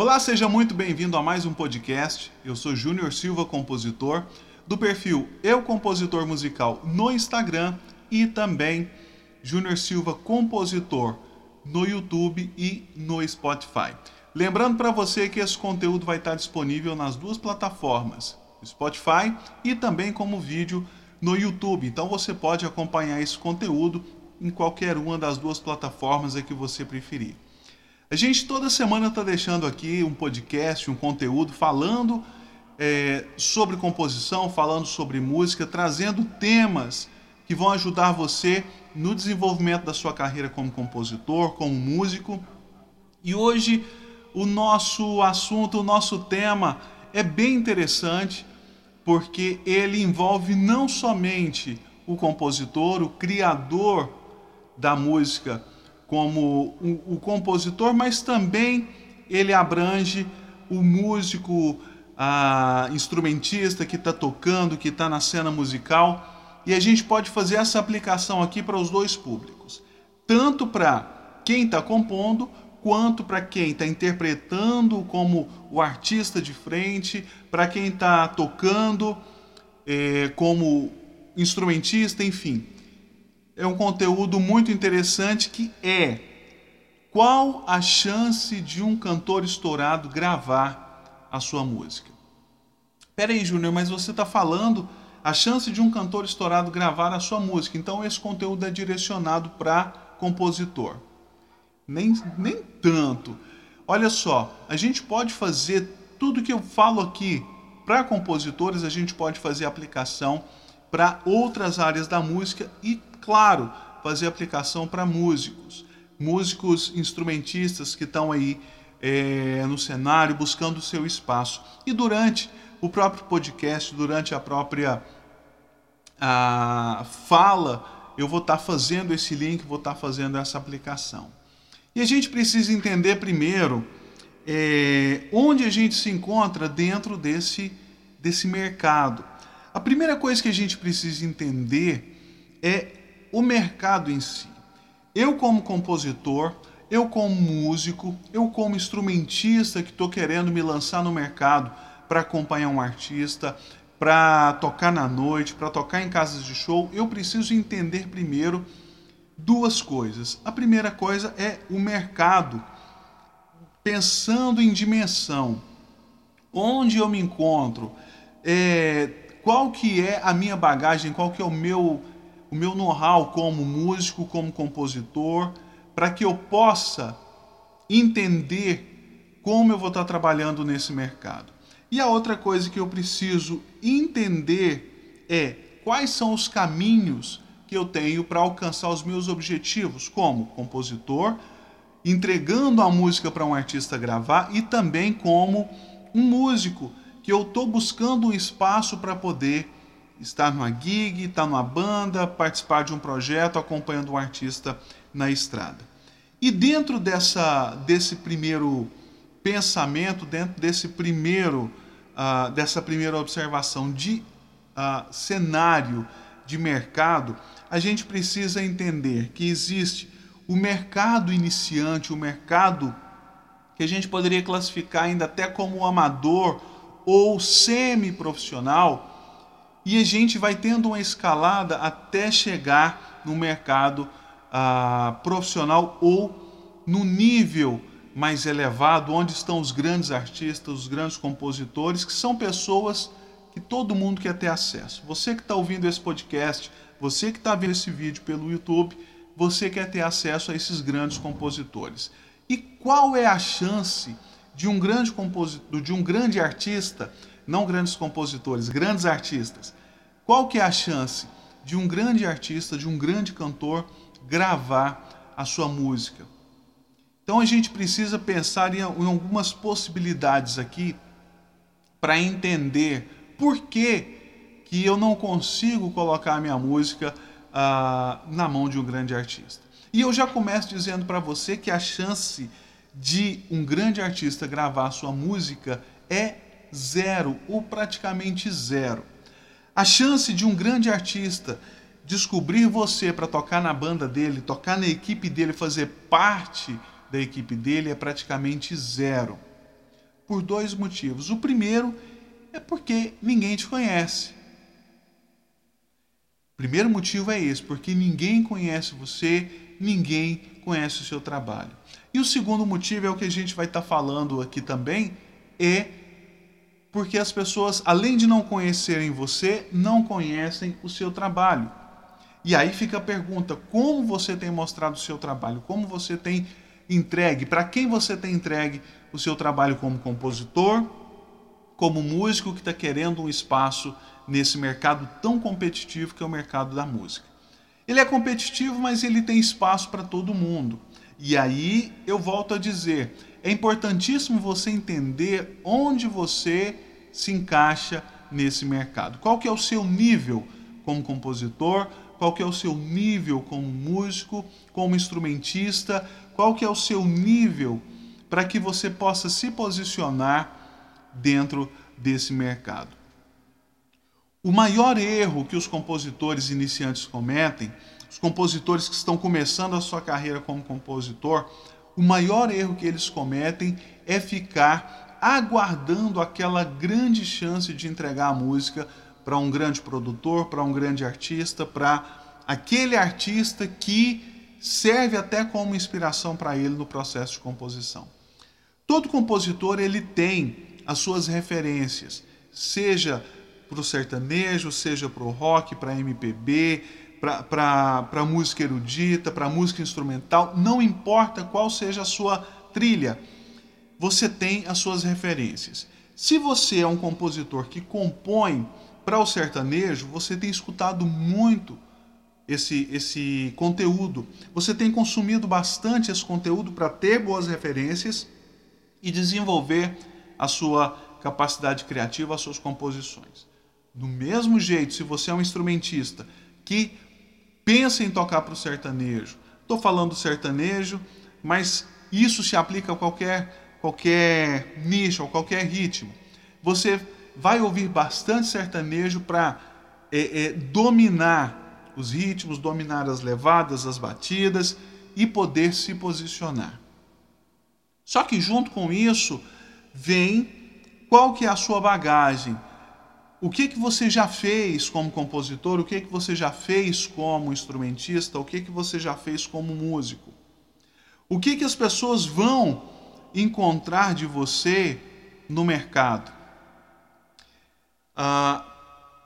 Olá, seja muito bem-vindo a mais um podcast. Eu sou Júnior Silva, compositor, do perfil Eu Compositor Musical no Instagram e também Júnior Silva Compositor no YouTube e no Spotify. Lembrando para você que esse conteúdo vai estar disponível nas duas plataformas, Spotify e também como vídeo no YouTube. Então você pode acompanhar esse conteúdo em qualquer uma das duas plataformas que você preferir. A gente toda semana está deixando aqui um podcast, um conteúdo falando é, sobre composição, falando sobre música, trazendo temas que vão ajudar você no desenvolvimento da sua carreira como compositor, como músico. E hoje o nosso assunto, o nosso tema é bem interessante porque ele envolve não somente o compositor, o criador da música, como o, o compositor, mas também ele abrange o músico, a instrumentista que está tocando, que está na cena musical. E a gente pode fazer essa aplicação aqui para os dois públicos, tanto para quem está compondo, quanto para quem está interpretando como o artista de frente, para quem está tocando é, como instrumentista, enfim é um conteúdo muito interessante que é qual a chance de um cantor estourado gravar a sua música? Peraí, Júnior, mas você está falando a chance de um cantor estourado gravar a sua música. Então esse conteúdo é direcionado para compositor. Nem, nem tanto. Olha só, a gente pode fazer tudo que eu falo aqui para compositores, a gente pode fazer aplicação para outras áreas da música e claro, fazer aplicação para músicos, músicos instrumentistas que estão aí é, no cenário buscando o seu espaço. E durante o próprio podcast, durante a própria a fala, eu vou estar tá fazendo esse link, vou estar tá fazendo essa aplicação. E a gente precisa entender primeiro é, onde a gente se encontra dentro desse, desse mercado. A primeira coisa que a gente precisa entender é o mercado em si. Eu, como compositor, eu, como músico, eu, como instrumentista que estou querendo me lançar no mercado para acompanhar um artista, para tocar na noite, para tocar em casas de show, eu preciso entender primeiro duas coisas. A primeira coisa é o mercado, pensando em dimensão. Onde eu me encontro? É, qual que é a minha bagagem? Qual que é o meu o meu know-how como músico, como compositor, para que eu possa entender como eu vou estar trabalhando nesse mercado. E a outra coisa que eu preciso entender é quais são os caminhos que eu tenho para alcançar os meus objetivos como compositor, entregando a música para um artista gravar e também como um músico que eu estou buscando um espaço para poder estar numa gig, estar numa banda, participar de um projeto, acompanhando um artista na estrada. E dentro dessa, desse primeiro pensamento, dentro desse primeiro, uh, dessa primeira observação de uh, cenário de mercado, a gente precisa entender que existe o mercado iniciante, o mercado que a gente poderia classificar ainda até como amador ou semi-profissional, e a gente vai tendo uma escalada até chegar no mercado ah, profissional ou no nível mais elevado, onde estão os grandes artistas, os grandes compositores, que são pessoas que todo mundo quer ter acesso. Você que está ouvindo esse podcast, você que está vendo esse vídeo pelo YouTube, você quer ter acesso a esses grandes compositores. E qual é a chance de um grande compositor, de um grande artista, não grandes compositores, grandes artistas, qual que é a chance de um grande artista, de um grande cantor gravar a sua música? Então a gente precisa pensar em, algumas possibilidades aqui para entender por que, que eu não consigo colocar a minha música ah, na mão de um grande artista. E eu já começo dizendo para você que a chance de um grande artista gravar sua música é zero ou praticamente zero. A chance de um grande artista descobrir você para tocar na banda dele, tocar na equipe dele, fazer parte da equipe dele é praticamente zero. por dois motivos. O primeiro é porque ninguém te conhece. O primeiro motivo é esse, porque ninguém conhece você, ninguém conhece o seu trabalho. E o segundo motivo é o que a gente vai estar falando aqui também, é porque as pessoas, além de não conhecerem você, não conhecem o seu trabalho. E aí fica a pergunta: como você tem mostrado o seu trabalho? Como você tem entregue? Para quem você tem entregue o seu trabalho como compositor, como músico que está querendo um espaço nesse mercado tão competitivo que é o mercado da música? Ele é competitivo, mas ele tem espaço para todo mundo. E aí eu volto a dizer: é importantíssimo você entender onde você se encaixa nesse mercado. Qual que é o seu nível como compositor? qual que é o seu nível como músico, como instrumentista, qual que é o seu nível para que você possa se posicionar dentro desse mercado. O maior erro que os compositores iniciantes cometem, os compositores que estão começando a sua carreira como compositor, o maior erro que eles cometem é ficar aguardando aquela grande chance de entregar a música para um grande produtor, para um grande artista, para aquele artista que serve até como inspiração para ele no processo de composição. Todo compositor ele tem as suas referências, seja para o sertanejo, seja para o rock, para MPB, para música erudita, para música instrumental, não importa qual seja a sua trilha, você tem as suas referências. Se você é um compositor que compõe para o sertanejo, você tem escutado muito esse, esse conteúdo. Você tem consumido bastante esse conteúdo para ter boas referências e desenvolver a sua capacidade criativa, as suas composições. Do mesmo jeito, se você é um instrumentista que pensa em tocar para o sertanejo, estou falando sertanejo, mas isso se aplica a qualquer, qualquer nicho, a qualquer ritmo. Você vai ouvir bastante sertanejo para é, é, dominar os ritmos, dominar as levadas, as batidas e poder se posicionar. Só que junto com isso vem qual que é a sua bagagem, o que que você já fez como compositor, o que que você já fez como instrumentista, o que que você já fez como músico. O que que as pessoas vão encontrar de você no mercado? Uh,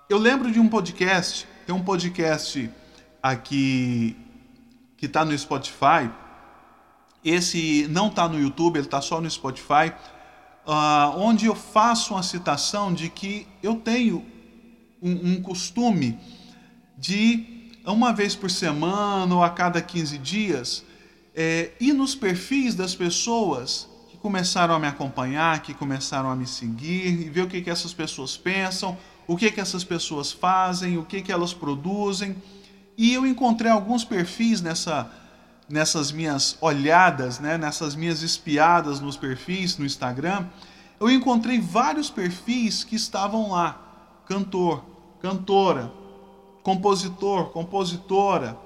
eu lembro de um podcast, tem um podcast aqui que está no Spotify. Esse não está no YouTube, ele está só no Spotify, uh, onde eu faço uma citação de que eu tenho um, um costume de, uma vez por semana ou a cada 15 dias, é, ir nos perfis das pessoas começaram a me acompanhar, que começaram a me seguir e ver o que, que essas pessoas pensam, o que, que essas pessoas fazem, o que, que elas produzem. E eu encontrei alguns perfis nessa, nessas minhas olhadas, né, nessas minhas espiadas nos perfis no Instagram. Eu encontrei vários perfis que estavam lá: cantor, cantora, compositor, compositora.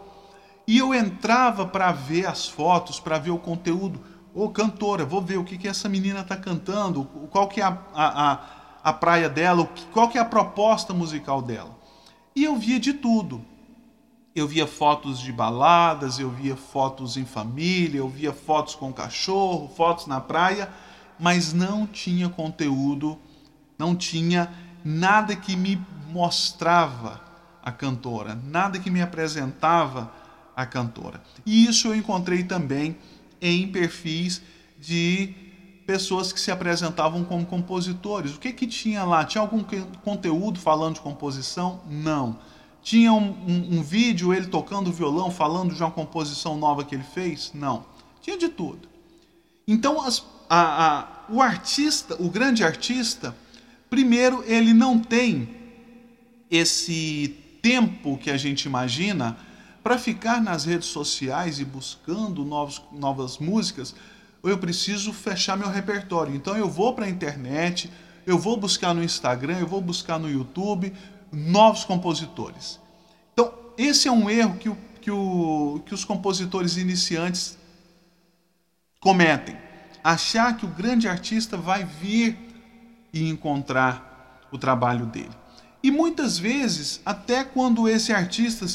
E eu entrava para ver as fotos, para ver o conteúdo Ô, cantora, vou ver o que, que essa menina está cantando, qual que é a, a, a praia dela, qual que é a proposta musical dela. E eu via de tudo. Eu via fotos de baladas, eu via fotos em família, eu via fotos com cachorro, fotos na praia, mas não tinha conteúdo, não tinha nada que me mostrava a cantora, nada que me apresentava a cantora. E isso eu encontrei também em perfis de pessoas que se apresentavam como compositores. O que que tinha lá? Tinha algum conteúdo falando de composição? Não. Tinha um, um, um vídeo ele tocando violão, falando de uma composição nova que ele fez? Não. Tinha de tudo. Então, as, a, a, o artista, o grande artista, primeiro, ele não tem esse tempo que a gente imagina para ficar nas redes sociais e buscando novos, novas músicas, eu preciso fechar meu repertório. Então eu vou para a internet, eu vou buscar no Instagram, eu vou buscar no YouTube novos compositores. Então, esse é um erro que, o, que, o, que os compositores iniciantes cometem. achar que o grande artista vai vir e encontrar o trabalho dele. E muitas vezes, até quando esse artista,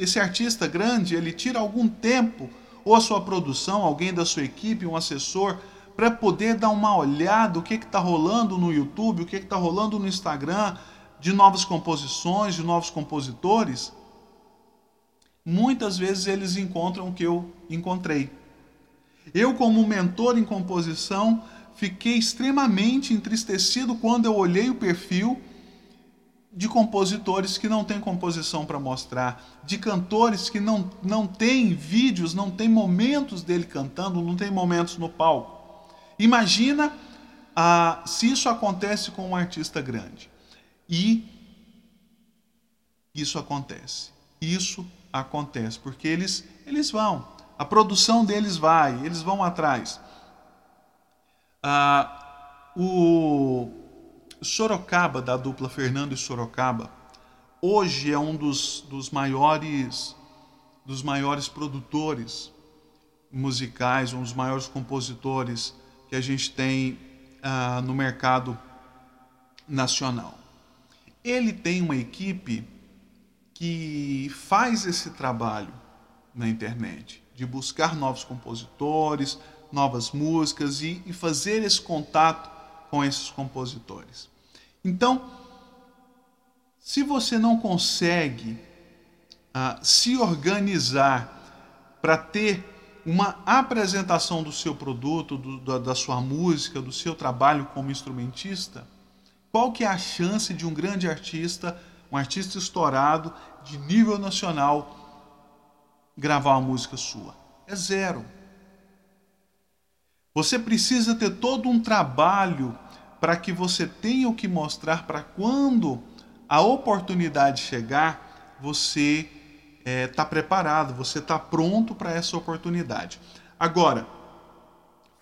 esse artista grande, ele tira algum tempo ou a sua produção, alguém da sua equipe, um assessor, para poder dar uma olhada o que está rolando no YouTube, o que está rolando no Instagram, de novas composições, de novos compositores, muitas vezes eles encontram o que eu encontrei. Eu, como mentor em composição, fiquei extremamente entristecido quando eu olhei o perfil de compositores que não têm composição para mostrar, de cantores que não, não têm vídeos, não têm momentos dele cantando, não tem momentos no palco. Imagina ah, se isso acontece com um artista grande. E isso acontece. Isso acontece, porque eles, eles vão a produção deles vai, eles vão atrás. Ah, o Sorocaba, da dupla Fernando e Sorocaba, hoje é um dos, dos maiores dos maiores produtores musicais, um dos maiores compositores que a gente tem ah, no mercado nacional. Ele tem uma equipe que faz esse trabalho na internet de buscar novos compositores, novas músicas e, e fazer esse contato com esses compositores. Então, se você não consegue uh, se organizar para ter uma apresentação do seu produto, do, da sua música, do seu trabalho como instrumentista, qual que é a chance de um grande artista, um artista estourado de nível nacional, gravar uma música sua. É zero. Você precisa ter todo um trabalho para que você tenha o que mostrar para quando a oportunidade chegar, você está é, tá preparado, você está pronto para essa oportunidade. Agora,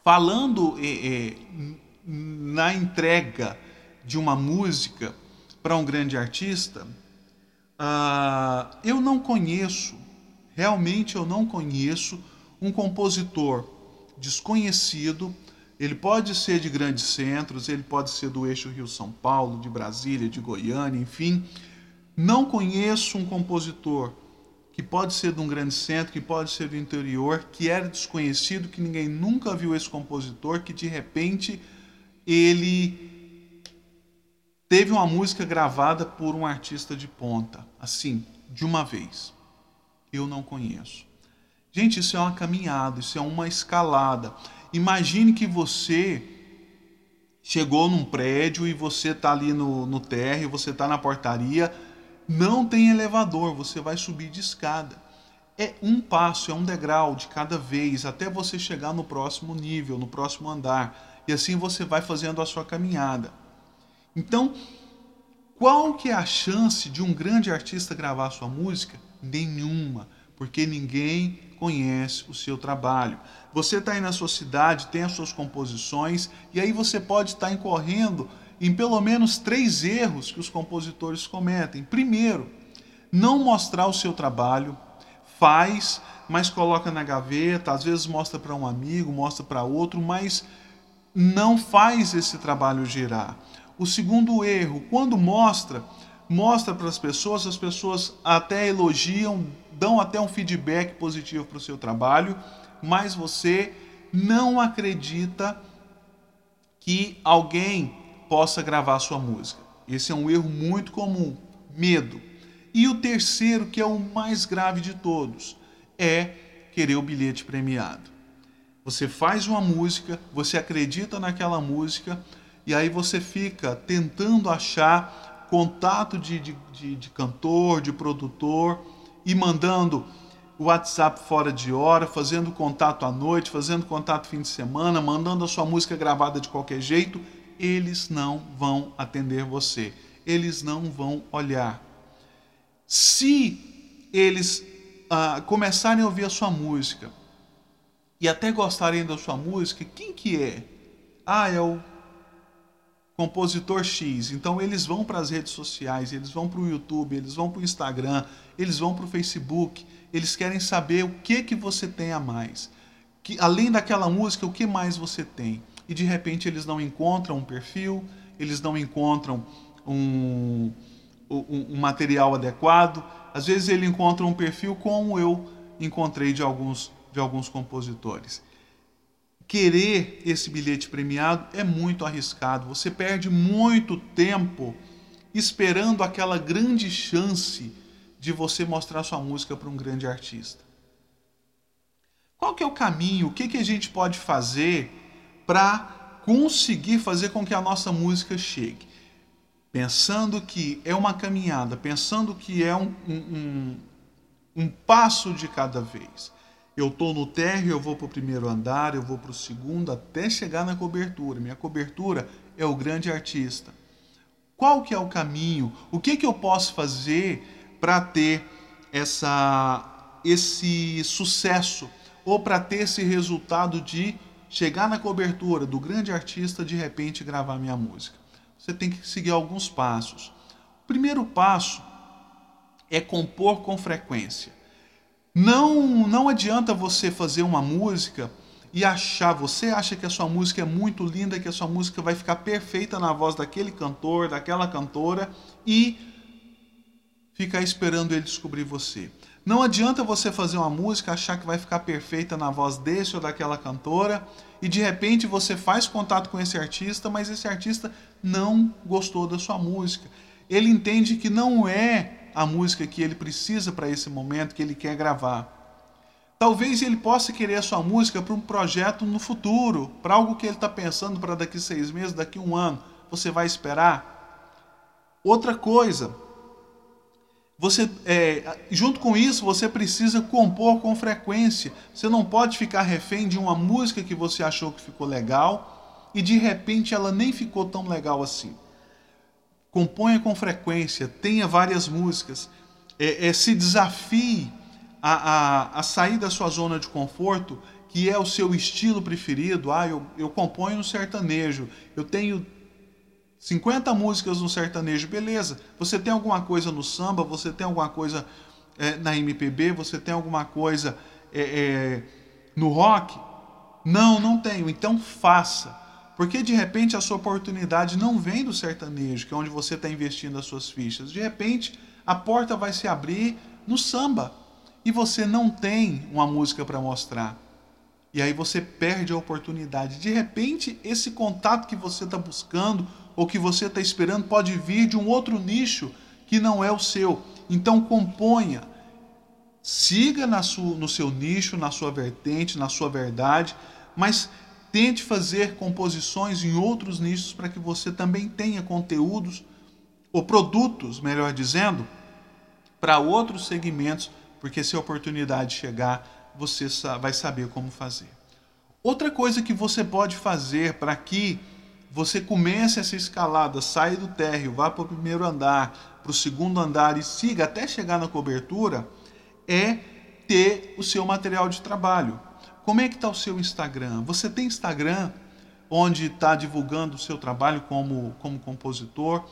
falando é, é, na entrega de uma música para um grande artista, uh, eu não conheço Realmente eu não conheço um compositor desconhecido. Ele pode ser de grandes centros, ele pode ser do eixo Rio-São Paulo, de Brasília, de Goiânia, enfim. Não conheço um compositor que pode ser de um grande centro, que pode ser do interior, que era desconhecido, que ninguém nunca viu esse compositor, que de repente ele teve uma música gravada por um artista de ponta, assim, de uma vez eu não conheço. Gente, isso é uma caminhada, isso é uma escalada. Imagine que você chegou num prédio e você está ali no, no térreo, você está na portaria, não tem elevador, você vai subir de escada. É um passo, é um degrau de cada vez, até você chegar no próximo nível, no próximo andar. E assim você vai fazendo a sua caminhada. Então, qual que é a chance de um grande artista gravar sua música? Nenhuma, porque ninguém conhece o seu trabalho. Você está aí na sua cidade, tem as suas composições, e aí você pode estar incorrendo em pelo menos três erros que os compositores cometem. Primeiro, não mostrar o seu trabalho, faz, mas coloca na gaveta, às vezes mostra para um amigo, mostra para outro, mas não faz esse trabalho girar. O segundo erro, quando mostra, mostra para as pessoas, as pessoas até elogiam, dão até um feedback positivo para o seu trabalho, mas você não acredita que alguém possa gravar sua música. Esse é um erro muito comum, medo. E o terceiro, que é o mais grave de todos, é querer o bilhete premiado. Você faz uma música, você acredita naquela música, e aí você fica tentando achar contato de, de, de, de cantor, de produtor, e mandando WhatsApp fora de hora, fazendo contato à noite, fazendo contato fim de semana, mandando a sua música gravada de qualquer jeito, eles não vão atender você. Eles não vão olhar. Se eles ah, começarem a ouvir a sua música e até gostarem da sua música, quem que é? Ah, é o compositor X. Então eles vão para as redes sociais, eles vão para o YouTube, eles vão para o Instagram, eles vão para o Facebook, eles querem saber o que que você tem a mais. que além daquela música, o que mais você tem? E de repente eles não encontram um perfil, eles não encontram um, um, um material adequado. Às vezes ele encontra um perfil como eu encontrei de alguns, de alguns compositores. Querer esse bilhete premiado é muito arriscado. Você perde muito tempo esperando aquela grande chance de você mostrar sua música para um grande artista. Qual que é o caminho? O que, que a gente pode fazer para conseguir fazer com que a nossa música chegue? Pensando que é uma caminhada, pensando que é um, um, um passo de cada vez. Eu estou no térreo, eu vou para o primeiro andar, eu vou para o segundo, até chegar na cobertura. Minha cobertura é o grande artista. Qual que é o caminho? O que, que eu posso fazer para ter essa, esse sucesso ou para ter esse resultado de chegar na cobertura do grande artista de repente gravar minha música? Você tem que seguir alguns passos. O primeiro passo é compor com frequência. Não, não adianta você fazer uma música e achar, você acha que a sua música é muito linda, que a sua música vai ficar perfeita na voz daquele cantor, daquela cantora e ficar esperando ele descobrir você. Não adianta você fazer uma música, achar que vai ficar perfeita na voz desse ou daquela cantora e de repente você faz contato com esse artista, mas esse artista não gostou da sua música. Ele entende que não é a música que ele precisa para esse momento que ele quer gravar. Talvez ele possa querer a sua música para um projeto no futuro, para algo que ele está pensando para daqui seis meses, daqui um ano. Você vai esperar? Outra coisa, você, é, junto com isso, você precisa compor com frequência. Você não pode ficar refém de uma música que você achou que ficou legal e de repente ela nem ficou tão legal assim. Componha com frequência, tenha várias músicas, é, é, se desafie a, a, a sair da sua zona de conforto, que é o seu estilo preferido. Ah, eu, eu componho no sertanejo, eu tenho 50 músicas no sertanejo, beleza. Você tem alguma coisa no samba, você tem alguma coisa é, na MPB, você tem alguma coisa é, é, no rock? Não, não tenho. Então faça. Porque de repente a sua oportunidade não vem do sertanejo, que é onde você está investindo as suas fichas. De repente a porta vai se abrir no samba e você não tem uma música para mostrar. E aí você perde a oportunidade. De repente, esse contato que você está buscando ou que você está esperando pode vir de um outro nicho que não é o seu. Então componha. Siga sua, no seu nicho, na sua vertente, na sua verdade, mas tente fazer composições em outros nichos para que você também tenha conteúdos ou produtos, melhor dizendo, para outros segmentos porque se a oportunidade chegar, você vai saber como fazer. Outra coisa que você pode fazer para que você comece essa escalada, saia do térreo, vá para o primeiro andar, para o segundo andar e siga até chegar na cobertura, é ter o seu material de trabalho. Como é que está o seu Instagram? Você tem Instagram onde está divulgando o seu trabalho como, como compositor?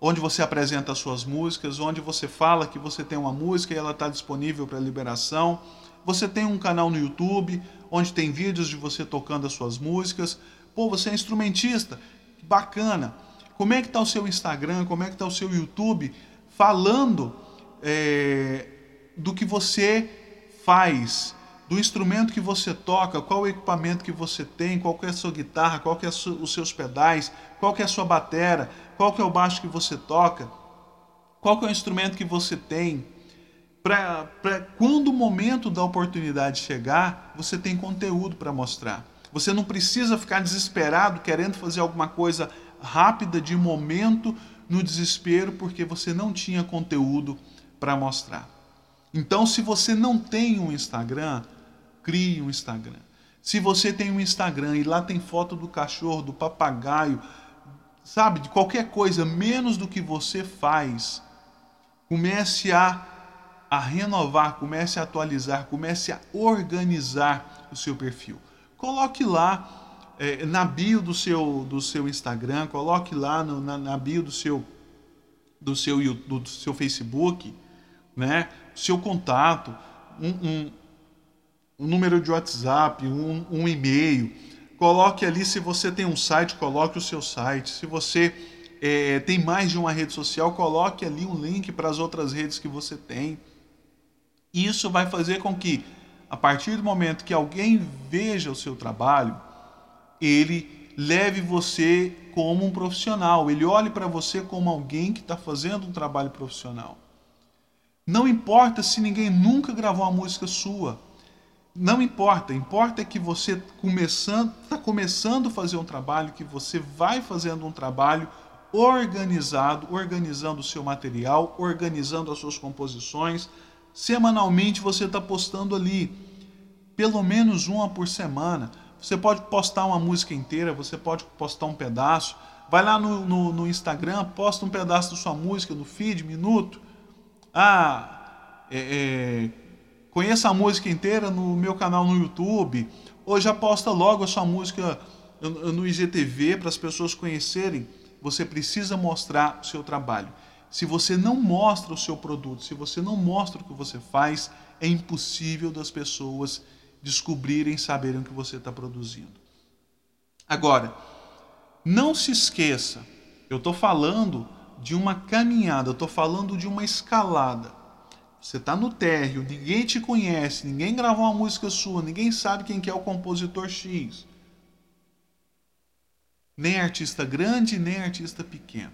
onde você apresenta as suas músicas, onde você fala que você tem uma música e ela está disponível para liberação. Você tem um canal no YouTube onde tem vídeos de você tocando as suas músicas. Pô, você é instrumentista, bacana. Como é que está o seu Instagram? Como é que está o seu YouTube? Falando é, do que você faz, do instrumento que você toca, qual o equipamento que você tem, qual é a sua guitarra, qual é os seus pedais, qual é a sua batera, qual é o baixo que você toca, qual é o instrumento que você tem, para quando o momento da oportunidade chegar, você tem conteúdo para mostrar. Você não precisa ficar desesperado querendo fazer alguma coisa rápida de momento no desespero porque você não tinha conteúdo para mostrar. Então, se você não tem um Instagram, crie um Instagram. Se você tem um Instagram e lá tem foto do cachorro, do papagaio, sabe, de qualquer coisa menos do que você faz, comece a, a renovar, comece a atualizar, comece a organizar o seu perfil. Coloque lá é, na bio do seu, do seu Instagram, coloque lá no, na, na, bio do seu, do seu, do, seu Facebook, né, seu contato, um, um, um número de WhatsApp, um, um e-mail. Coloque ali, se você tem um site, coloque o seu site. Se você é, tem mais de uma rede social, coloque ali um link para as outras redes que você tem. Isso vai fazer com que, a partir do momento que alguém veja o seu trabalho, ele leve você como um profissional, ele olhe para você como alguém que está fazendo um trabalho profissional. Não importa se ninguém nunca gravou uma música sua. Não importa, importa é que você começando, está começando a fazer um trabalho, que você vai fazendo um trabalho organizado, organizando o seu material, organizando as suas composições. Semanalmente você está postando ali, pelo menos uma por semana. Você pode postar uma música inteira, você pode postar um pedaço. Vai lá no, no, no Instagram, posta um pedaço da sua música no feed, minuto. Ah, é, é, conheça a música inteira no meu canal no YouTube. Ou já posta logo a sua música no IGTV para as pessoas conhecerem. Você precisa mostrar o seu trabalho. Se você não mostra o seu produto, se você não mostra o que você faz, é impossível das pessoas descobrirem, saberem o que você está produzindo. Agora, não se esqueça, eu estou falando de uma caminhada, eu estou falando de uma escalada. Você está no térreo, ninguém te conhece, ninguém gravou uma música sua, ninguém sabe quem que é o compositor X. Nem artista grande, nem artista pequeno.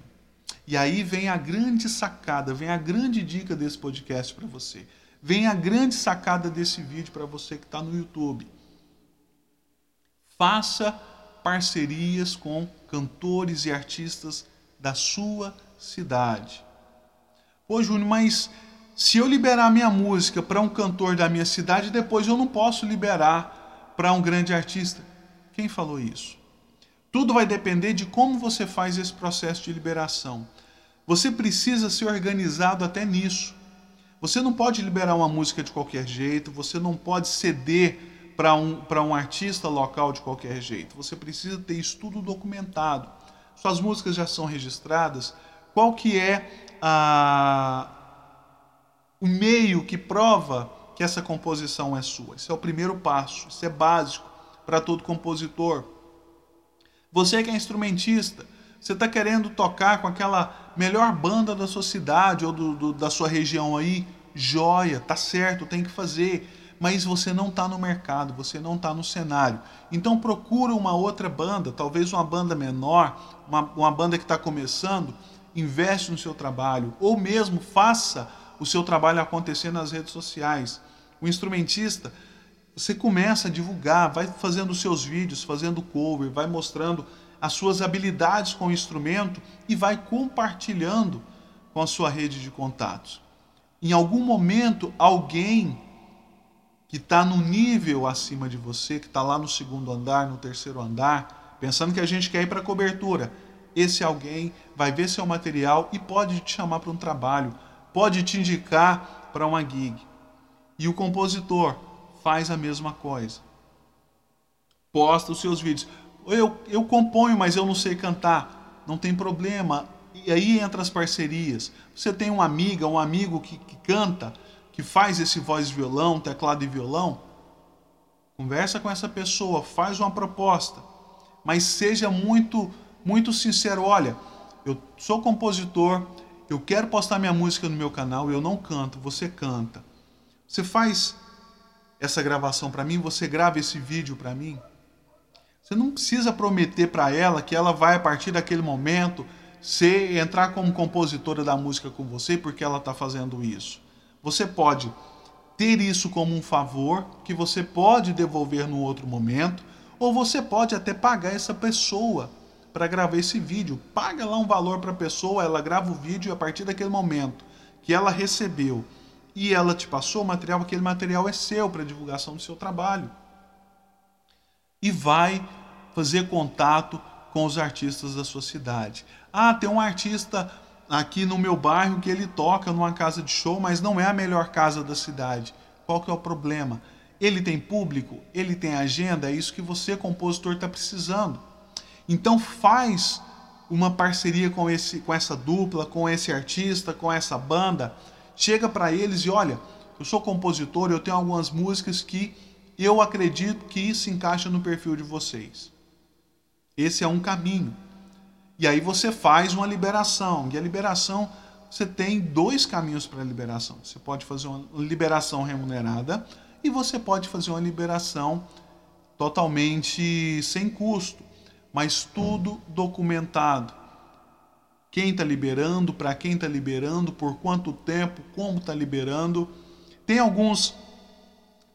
E aí vem a grande sacada, vem a grande dica desse podcast para você. Vem a grande sacada desse vídeo para você que está no YouTube. Faça parcerias com cantores e artistas da sua cidade. Pô, Júnior, mas se eu liberar minha música para um cantor da minha cidade, depois eu não posso liberar para um grande artista. Quem falou isso? Tudo vai depender de como você faz esse processo de liberação. Você precisa ser organizado até nisso. Você não pode liberar uma música de qualquer jeito, você não pode ceder para um, um artista local de qualquer jeito. Você precisa ter isso tudo documentado. Suas músicas já são registradas. Qual que é a, o meio que prova que essa composição é sua? Esse é o primeiro passo, isso é básico para todo compositor. Você que é instrumentista, você está querendo tocar com aquela melhor banda da sua cidade ou do, do, da sua região aí, joia, tá certo, tem que fazer. Mas você não está no mercado, você não está no cenário. Então procura uma outra banda, talvez uma banda menor, uma, uma banda que está começando, investe no seu trabalho, ou mesmo faça o seu trabalho acontecer nas redes sociais. O instrumentista, você começa a divulgar, vai fazendo seus vídeos, fazendo cover, vai mostrando as suas habilidades com o instrumento e vai compartilhando com a sua rede de contatos. Em algum momento, alguém que está no nível acima de você, que está lá no segundo andar, no terceiro andar, pensando que a gente quer ir para a cobertura, esse alguém vai ver seu material e pode te chamar para um trabalho, pode te indicar para uma gig. E o compositor faz a mesma coisa. Posta os seus vídeos eu, eu componho, mas eu não sei cantar. Não tem problema. E aí entra as parcerias. Você tem uma amiga, um amigo que, que canta, que faz esse voz violão, teclado e violão. Conversa com essa pessoa, faz uma proposta. Mas seja muito, muito sincero. Olha, eu sou compositor, eu quero postar minha música no meu canal, eu não canto, você canta. Você faz essa gravação para mim, você grava esse vídeo para mim. Você não precisa prometer para ela que ela vai, a partir daquele momento, ser, entrar como compositora da música com você porque ela está fazendo isso. Você pode ter isso como um favor que você pode devolver no outro momento, ou você pode até pagar essa pessoa para gravar esse vídeo. Paga lá um valor para a pessoa, ela grava o vídeo e a partir daquele momento que ela recebeu e ela te passou o material, aquele material é seu para divulgação do seu trabalho. E vai fazer contato com os artistas da sua cidade. Ah, tem um artista aqui no meu bairro que ele toca numa casa de show, mas não é a melhor casa da cidade. Qual que é o problema? Ele tem público, ele tem agenda, é isso que você, compositor, está precisando. Então faz uma parceria com, esse, com essa dupla, com esse artista, com essa banda. Chega para eles e olha, eu sou compositor, eu tenho algumas músicas que eu acredito que se encaixa no perfil de vocês. Esse é um caminho. E aí você faz uma liberação. E a liberação, você tem dois caminhos para a liberação. Você pode fazer uma liberação remunerada e você pode fazer uma liberação totalmente sem custo, mas tudo documentado. Quem está liberando, para quem está liberando, por quanto tempo, como está liberando. Tem alguns,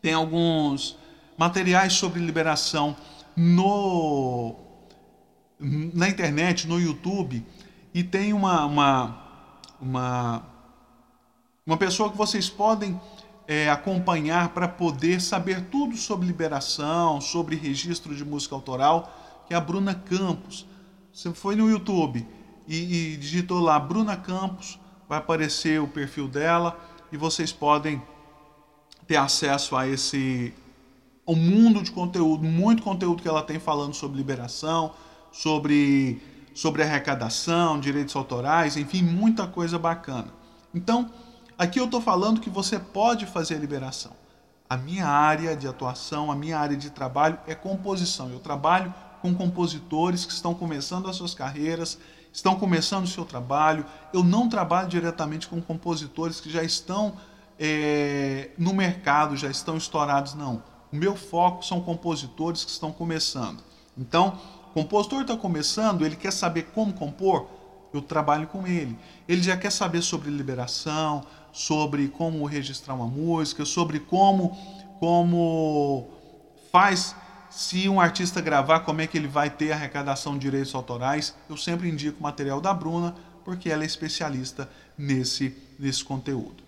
tem alguns materiais sobre liberação no na internet, no YouTube, e tem uma, uma, uma, uma pessoa que vocês podem é, acompanhar para poder saber tudo sobre liberação, sobre registro de música autoral, que é a Bruna Campos. Você foi no YouTube e, e digitou lá Bruna Campos, vai aparecer o perfil dela e vocês podem ter acesso a esse um mundo de conteúdo, muito conteúdo que ela tem falando sobre liberação, sobre, sobre arrecadação, direitos autorais, enfim, muita coisa bacana. Então, aqui eu estou falando que você pode fazer a liberação. A minha área de atuação, a minha área de trabalho é composição. Eu trabalho com compositores que estão começando as suas carreiras, estão começando o seu trabalho. Eu não trabalho diretamente com compositores que já estão é, no mercado, já estão estourados, não. O meu foco são compositores que estão começando. Então, o compositor está começando, ele quer saber como compor, eu trabalho com ele. Ele já quer saber sobre liberação, sobre como registrar uma música, sobre como como faz se um artista gravar, como é que ele vai ter arrecadação de direitos autorais. Eu sempre indico o material da Bruna, porque ela é especialista nesse, nesse conteúdo.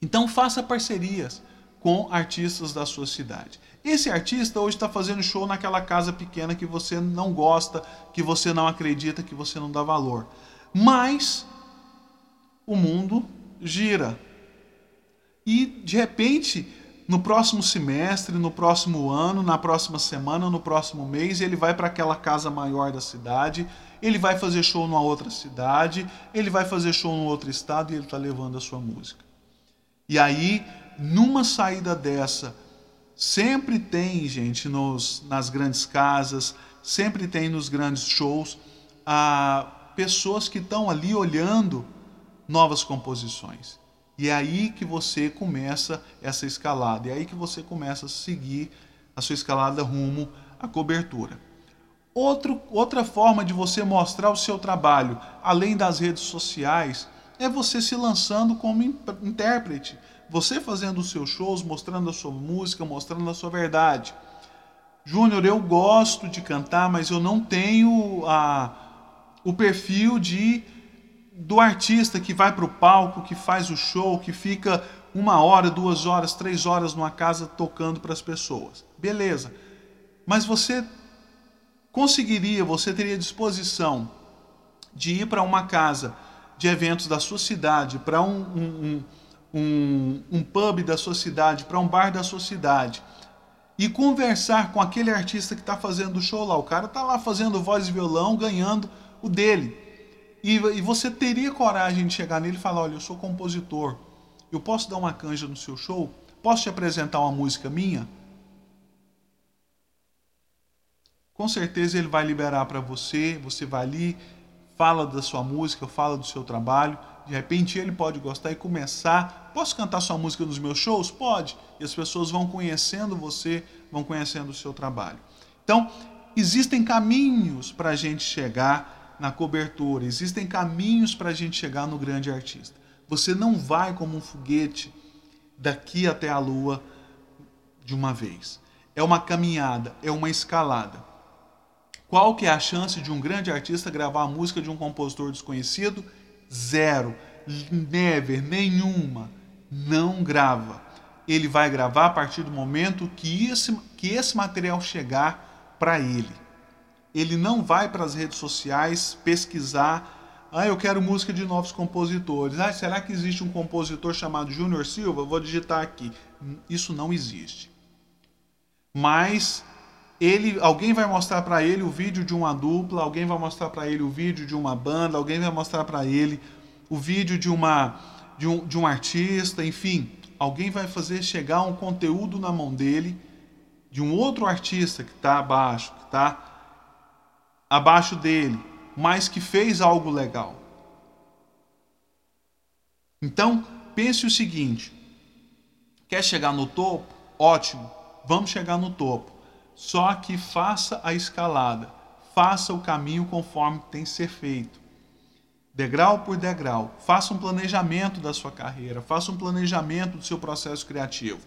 Então faça parcerias com artistas da sua cidade. Esse artista hoje está fazendo show naquela casa pequena que você não gosta, que você não acredita, que você não dá valor. Mas o mundo gira. E de repente, no próximo semestre, no próximo ano, na próxima semana, no próximo mês, ele vai para aquela casa maior da cidade, ele vai fazer show numa outra cidade, ele vai fazer show num outro estado e ele está levando a sua música. E aí, numa saída dessa, Sempre tem, gente, nos, nas grandes casas, sempre tem nos grandes shows, ah, pessoas que estão ali olhando novas composições. E é aí que você começa essa escalada, é aí que você começa a seguir a sua escalada rumo à cobertura. Outro, outra forma de você mostrar o seu trabalho, além das redes sociais, é você se lançando como intérprete você fazendo os seus shows, mostrando a sua música, mostrando a sua verdade. Júnior, eu gosto de cantar, mas eu não tenho a, o perfil de do artista que vai para o palco, que faz o show, que fica uma hora, duas horas, três horas numa casa tocando para as pessoas. Beleza. Mas você conseguiria, você teria disposição de ir para uma casa de eventos da sua cidade, para um, um, um um, pub da sua cidade, para um bar da sua cidade e conversar com aquele artista que está fazendo o show lá. O cara está lá fazendo voz e violão, ganhando o dele. E, e, você teria coragem de chegar nele e falar: Olha, eu sou compositor, eu posso dar uma canja no seu show? Posso te apresentar uma música minha? Com certeza ele vai liberar para você, você vai ali, fala da sua música, fala do seu trabalho de repente ele pode gostar e começar. Posso cantar sua música nos meus shows? Pode. E as pessoas vão conhecendo você, vão conhecendo o seu trabalho. Então, existem caminhos para a gente chegar na cobertura, existem caminhos para a gente chegar no grande artista. Você não vai como um foguete daqui até a lua de uma vez. É uma caminhada, é uma escalada. Qual que é a chance de um grande artista gravar a música de um compositor desconhecido Zero. Never, nenhuma. Não grava. Ele vai gravar a partir do momento que esse, que esse material chegar para ele. Ele não vai para as redes sociais pesquisar. Ah, eu quero música de novos compositores. Ah, será que existe um compositor chamado Júnior Silva? Vou digitar aqui. Isso não existe. Mas ele, alguém vai mostrar para ele o vídeo de uma dupla, alguém vai mostrar para ele o vídeo de uma banda, alguém vai mostrar para ele o vídeo de uma de um, de um artista, enfim, alguém vai fazer chegar um conteúdo na mão dele de um outro artista que está abaixo, que está abaixo dele, mas que fez algo legal. Então, pense o seguinte: quer chegar no topo? Ótimo, vamos chegar no topo. Só que faça a escalada, faça o caminho conforme tem que ser feito. Degrau por degrau, faça um planejamento da sua carreira, faça um planejamento do seu processo criativo,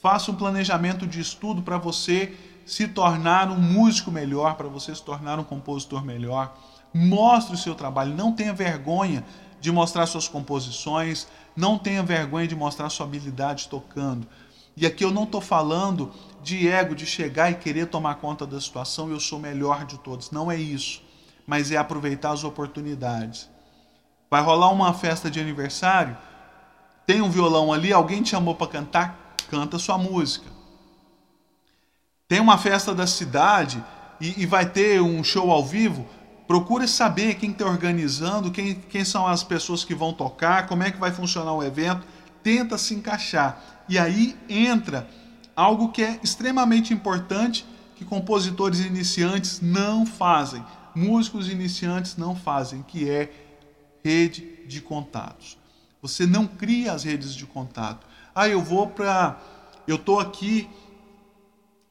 faça um planejamento de estudo para você se tornar um músico melhor, para você se tornar um compositor melhor. Mostre o seu trabalho, não tenha vergonha de mostrar suas composições, não tenha vergonha de mostrar sua habilidade tocando. E aqui eu não estou falando de ego, de chegar e querer tomar conta da situação, eu sou melhor de todos. Não é isso. Mas é aproveitar as oportunidades. Vai rolar uma festa de aniversário, tem um violão ali, alguém te chamou para cantar, canta sua música. Tem uma festa da cidade e, e vai ter um show ao vivo, procure saber quem está organizando, quem, quem são as pessoas que vão tocar, como é que vai funcionar o evento, tenta se encaixar. E aí entra algo que é extremamente importante que compositores iniciantes não fazem, músicos iniciantes não fazem, que é rede de contatos. Você não cria as redes de contato. Ah, eu vou para eu tô aqui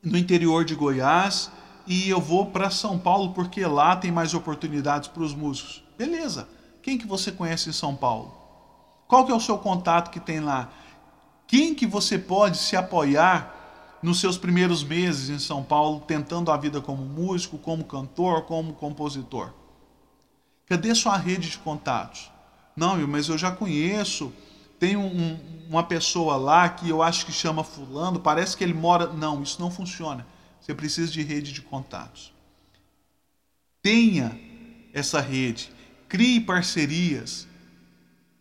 no interior de Goiás e eu vou para São Paulo porque lá tem mais oportunidades para os músicos. Beleza. Quem que você conhece em São Paulo? Qual que é o seu contato que tem lá? Quem que você pode se apoiar nos seus primeiros meses em São Paulo, tentando a vida como músico, como cantor, como compositor? Cadê sua rede de contatos? Não, mas eu já conheço. Tem um, uma pessoa lá que eu acho que chama Fulano, parece que ele mora. Não, isso não funciona. Você precisa de rede de contatos. Tenha essa rede, crie parcerias,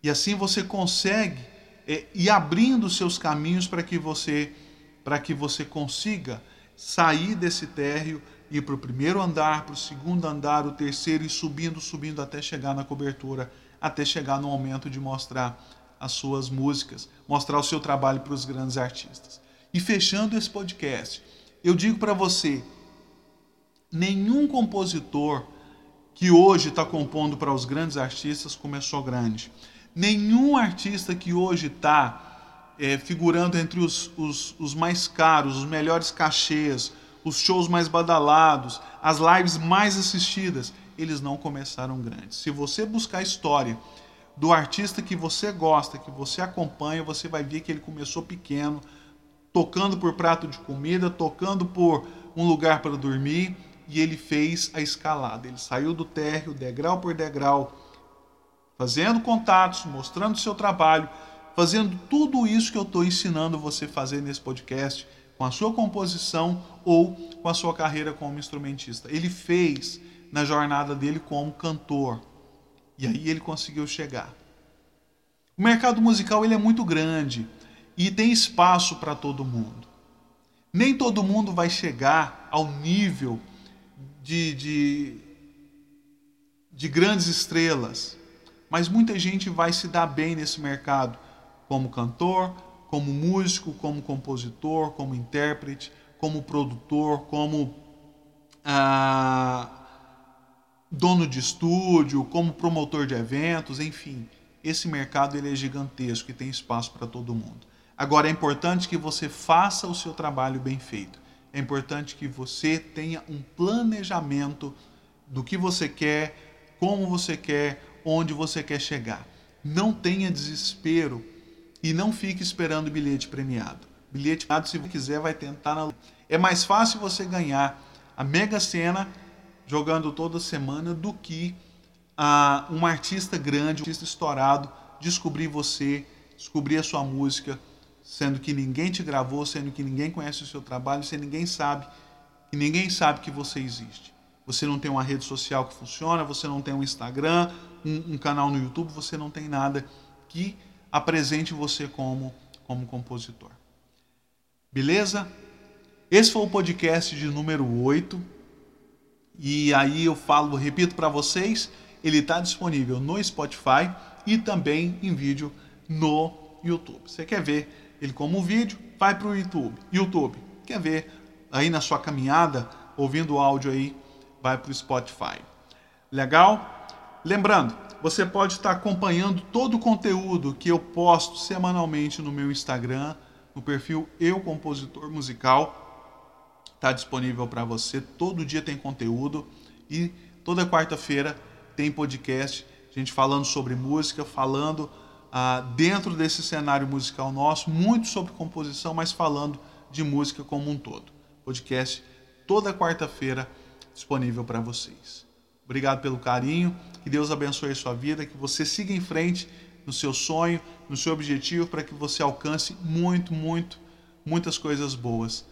e assim você consegue é, ir abrindo seus caminhos para que você para que você consiga sair desse térreo ir para o primeiro andar, para o segundo andar, o terceiro e subindo, subindo até chegar na cobertura, até chegar no momento de mostrar as suas músicas, mostrar o seu trabalho para os grandes artistas. E fechando esse podcast, eu digo para você: nenhum compositor que hoje está compondo para os grandes artistas começou grande. Nenhum artista que hoje está é, figurando entre os, os, os mais caros, os melhores cachês, os shows mais badalados, as lives mais assistidas, eles não começaram grandes. Se você buscar história do artista que você gosta, que você acompanha, você vai ver que ele começou pequeno, tocando por prato de comida, tocando por um lugar para dormir, e ele fez a escalada. Ele saiu do térreo, degrau por degrau, fazendo contatos, mostrando seu trabalho, fazendo tudo isso que eu estou ensinando você fazer nesse podcast com a sua composição ou com a sua carreira como instrumentista. Ele fez na jornada dele como cantor. E aí ele conseguiu chegar. O mercado musical ele é muito grande e tem espaço para todo mundo. Nem todo mundo vai chegar ao nível de, de, de grandes estrelas, mas muita gente vai se dar bem nesse mercado como cantor, como músico, como compositor, como intérprete, como produtor, como ah, dono de estúdio, como promotor de eventos, enfim. Esse mercado ele é gigantesco e tem espaço para todo mundo. Agora é importante que você faça o seu trabalho bem feito. É importante que você tenha um planejamento do que você quer, como você quer, onde você quer chegar. Não tenha desespero e não fique esperando bilhete premiado. Bilhete premiado, se você quiser, vai tentar na. É mais fácil você ganhar a Mega Sena jogando toda semana do que ah, um artista grande, um artista estourado, descobrir você, descobrir a sua música, sendo que ninguém te gravou, sendo que ninguém conhece o seu trabalho, sendo que ninguém sabe, e ninguém sabe que você existe. Você não tem uma rede social que funciona, você não tem um Instagram, um, um canal no YouTube, você não tem nada que apresente você como, como compositor. Beleza? Esse foi o podcast de número 8. E aí eu falo, repito para vocês, ele está disponível no Spotify e também em vídeo no YouTube. Você quer ver ele como vídeo, vai para o YouTube. YouTube. Quer ver aí na sua caminhada, ouvindo o áudio aí, vai para o Spotify. Legal? Lembrando, você pode estar acompanhando todo o conteúdo que eu posto semanalmente no meu Instagram, no perfil Eu Compositor Musical. Está disponível para você. Todo dia tem conteúdo e toda quarta-feira tem podcast. A gente falando sobre música, falando ah, dentro desse cenário musical nosso, muito sobre composição, mas falando de música como um todo. Podcast toda quarta-feira disponível para vocês. Obrigado pelo carinho, que Deus abençoe a sua vida, que você siga em frente no seu sonho, no seu objetivo, para que você alcance muito, muito, muitas coisas boas.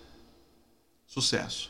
Sucesso!